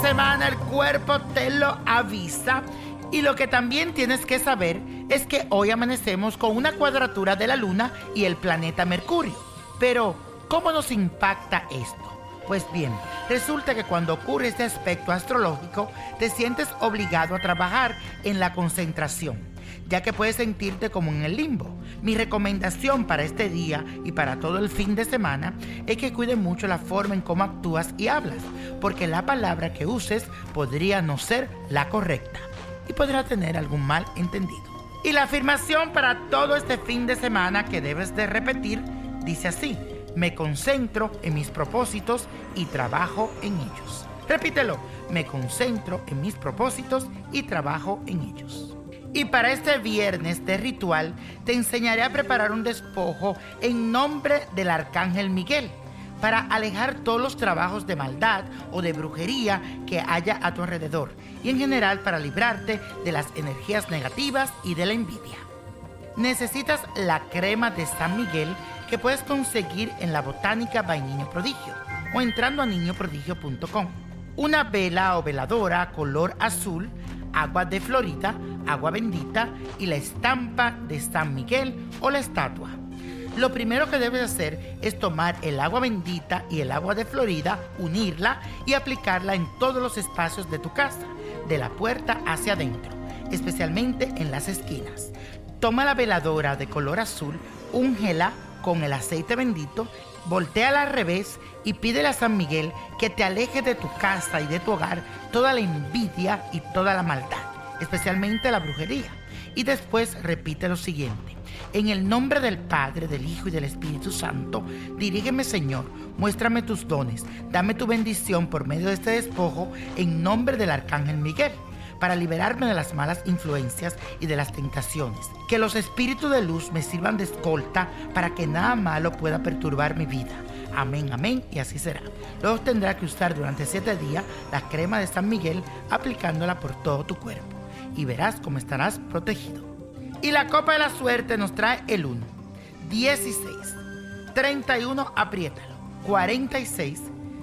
semana el cuerpo te lo avisa. Y lo que también tienes que saber es que hoy amanecemos con una cuadratura de la Luna y el planeta Mercurio. Pero, ¿cómo nos impacta esto? Pues bien, resulta que cuando ocurre este aspecto astrológico, te sientes obligado a trabajar en la concentración ya que puedes sentirte como en el limbo. Mi recomendación para este día y para todo el fin de semana es que cuide mucho la forma en cómo actúas y hablas, porque la palabra que uses podría no ser la correcta y podrá tener algún mal entendido. Y la afirmación para todo este fin de semana que debes de repetir dice así, me concentro en mis propósitos y trabajo en ellos. Repítelo, me concentro en mis propósitos y trabajo en ellos. Y para este viernes de ritual te enseñaré a preparar un despojo en nombre del Arcángel Miguel para alejar todos los trabajos de maldad o de brujería que haya a tu alrededor y en general para librarte de las energías negativas y de la envidia. Necesitas la crema de San Miguel que puedes conseguir en la botánica by Niño Prodigio o entrando a niñoprodigio.com. Una vela o veladora color azul agua de Florida, agua bendita y la estampa de San Miguel o la estatua. Lo primero que debes hacer es tomar el agua bendita y el agua de Florida, unirla y aplicarla en todos los espacios de tu casa, de la puerta hacia adentro, especialmente en las esquinas. Toma la veladora de color azul, úngela con el aceite bendito, voltea al revés y pídele a San Miguel que te aleje de tu casa y de tu hogar toda la envidia y toda la maldad, especialmente la brujería. Y después repite lo siguiente. En el nombre del Padre, del Hijo y del Espíritu Santo, dirígeme Señor, muéstrame tus dones, dame tu bendición por medio de este despojo en nombre del Arcángel Miguel para liberarme de las malas influencias y de las tentaciones. Que los espíritus de luz me sirvan de escolta para que nada malo pueda perturbar mi vida. Amén, amén, y así será. Luego tendrás que usar durante siete días la crema de San Miguel aplicándola por todo tu cuerpo y verás cómo estarás protegido. Y la copa de la suerte nos trae el 1, 16, 31, apriétalo, 46,